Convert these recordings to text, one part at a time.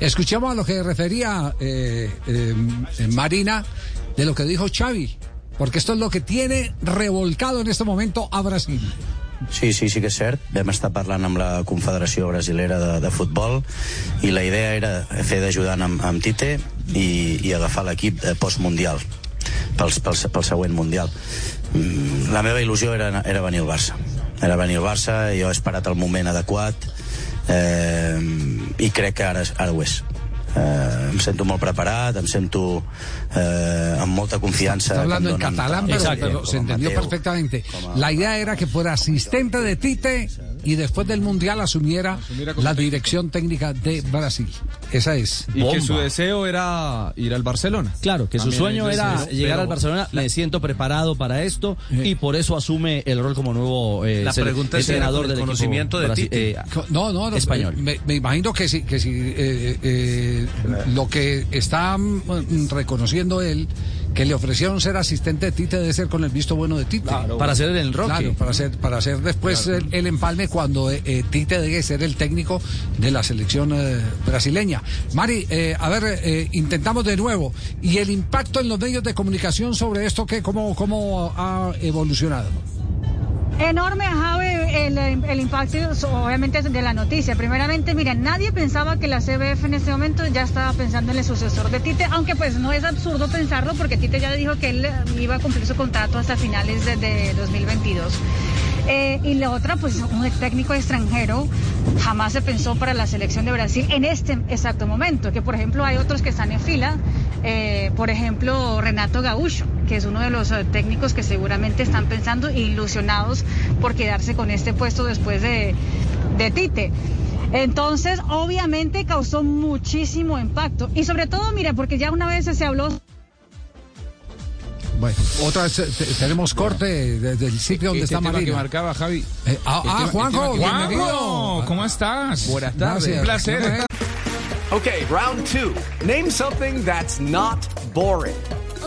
Escuchemos a lo que refería eh, eh, Marina de lo que dijo Xavi, porque esto es lo que tiene revolcado en este momento a Brasil. Sí, sí, sí que és cert. Vam estar parlant amb la Confederació Brasilera de, de Futbol i la idea era fer d'ajudant amb, amb Tite i, i agafar l'equip eh, postmundial pel, pel, pel següent mundial. Mm, La meva il·lusió era, era venir al Barça. Era venir al Barça, jo he esperat el moment adequat eh, i crec que ara, ara ho és. Eh, em sento molt preparat, em sento eh, amb molta confiança. Está em hablando en catalán, pero, Tite pero com se entendió Mateu, perfectamente. La idea era que fuera asistente de Tite y después del Mundial asumiera la dirección técnica de Brasil. Esa es. Y que su deseo era ir al Barcelona. Claro, que su sueño era llegar al Barcelona. Me siento preparado para esto y por eso asume el rol como nuevo eh, La ser- pregunta es si entrenador del conocimiento de brasi- Tite. eh, No, no, no. Español. Me, me imagino que sí, que sí. eh, eh, lo que está mm, reconociendo él, que le ofrecieron ser asistente de Tite, debe ser con el visto bueno de Tite. para hacer el enroque. Claro, para hacer, para hacer después el, el empalme cuando eh, eh, Tite debe ser el técnico de la selección eh, brasileña. Mari, eh, a ver, eh, intentamos de nuevo. ¿Y el impacto en los medios de comunicación sobre esto, qué, cómo, cómo ha evolucionado? Enorme, Javi, el, impacto obviamente de la noticia. Primeramente, miren, nadie pensaba que la CBF en este momento ya estaba pensando en el sucesor de Tite, aunque pues no es absurdo pensarlo porque Tite ya dijo que él iba a cumplir su contrato hasta finales de, de 2022. Eh, y la otra, pues un técnico extranjero jamás se pensó para la selección de Brasil en este exacto momento, que por ejemplo hay otros que están en fila, eh, por ejemplo Renato Gaúcho, que es uno de los eh, técnicos que seguramente están pensando e ilusionados por quedarse con este puesto después de, de Tite. Entonces, obviamente causó muchísimo impacto. Y sobre todo, mire, porque ya una vez se habló Bueno, otra vez te- tenemos corte desde el sitio donde Este está que Marina. marcaba Javi. Eh, ah, ah, tema- el Juanjo, tema que- bienvenido. Juanjo, ¿cómo estás? Buenas tardes. Un placer. Okay, round two. Name something that's not boring.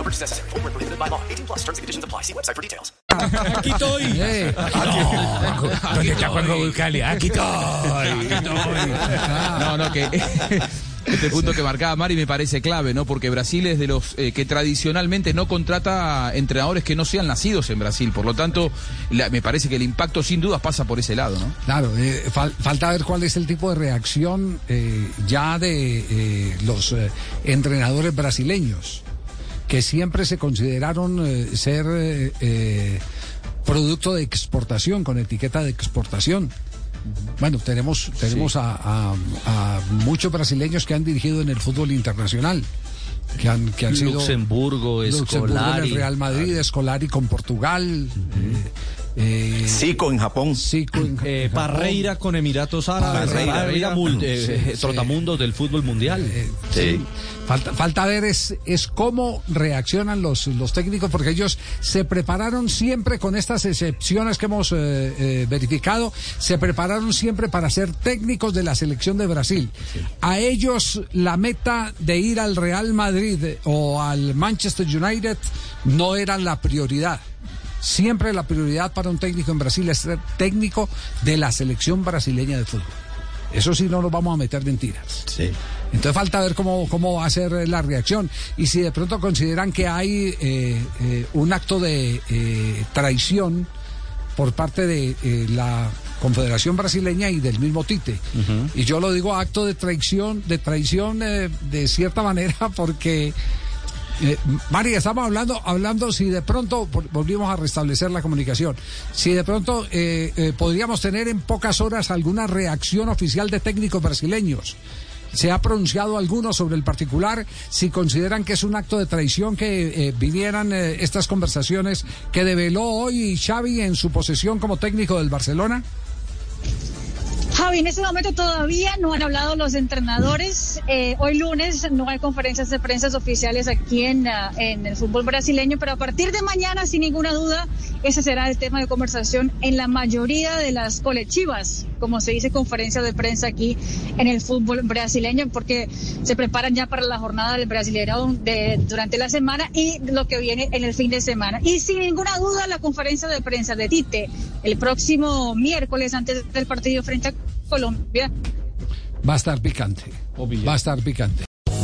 No purchase necessary. Void where prohibited by law. 18 plus terms and conditions apply. See website for details. Aquí estoy. Eh, ¿Dónde está Juanjo Buscali? Aquí estoy. No, no, que este punto que marcaba Mari me parece clave, ¿no? Porque Brasil es de los eh, que tradicionalmente no contrata entrenadores que no sean nacidos en Brasil. Por lo tanto, la- me parece que el impacto sin dudas pasa por ese lado, ¿no? Claro, eh, fal- falta ver cuál es el tipo de reacción eh, ya de eh, los eh, entrenadores brasileños, que siempre se consideraron eh, ser eh, eh, producto de exportación, con etiqueta de exportación. Bueno, tenemos, tenemos a, a- a muchos brasileños que han dirigido en el fútbol internacional. Que han, que han sido Luxemburgo, Luxemburgo en el. Real Madrid, Escolari con Portugal, eh, eh, Zico en Japón. Zico en Eh, Japón. Parreira con Emiratos Árabes. Parreira. Parreira, eh, Sí, eh, sí. trotamundos del fútbol mundial. Eh, sí. Falta, falta ver es, es cómo reaccionan los, los técnicos, porque ellos se prepararon siempre con estas excepciones que hemos eh, eh, verificado, se prepararon siempre para ser técnicos de la selección de Brasil. A ellos la meta de ir al Real Madrid o al Manchester United no era la prioridad. Siempre la prioridad para un técnico en Brasil es ser técnico de la selección brasileña de fútbol. Eso sí no nos vamos a meter mentiras. Sí. Entonces falta ver cómo, cómo va a ser la reacción y si de pronto consideran que hay eh, eh, un acto de eh, traición por parte de la Confederación Brasileña y del mismo Tite. Y yo lo digo acto de traición, de traición de cierta manera porque Eh, María, estamos hablando, hablando si de pronto volvimos a restablecer la comunicación, si de pronto eh, eh, podríamos tener en pocas horas alguna reacción oficial de técnicos brasileños. ¿Se ha pronunciado alguno sobre el particular? Si consideran que es un acto de traición que eh, vinieran eh, estas conversaciones que develó hoy Xavi en su posesión como técnico del Barcelona. En este momento todavía no han hablado los entrenadores. Eh, hoy lunes no hay conferencias de prensa oficiales aquí en, ah, en el fútbol brasileño, pero a partir de mañana, sin ninguna duda, ese será el tema de conversación en la mayoría de las colectivas, como se dice, conferencia de prensa aquí en el fútbol brasileño, porque se preparan ya para la jornada del Brasileirão de, durante la semana y lo que viene en el fin de semana. Y sin ninguna duda, la conferencia de prensa de Tite el próximo miércoles antes del partido frente a Colombia. Va a estar picante. Va a estar picante.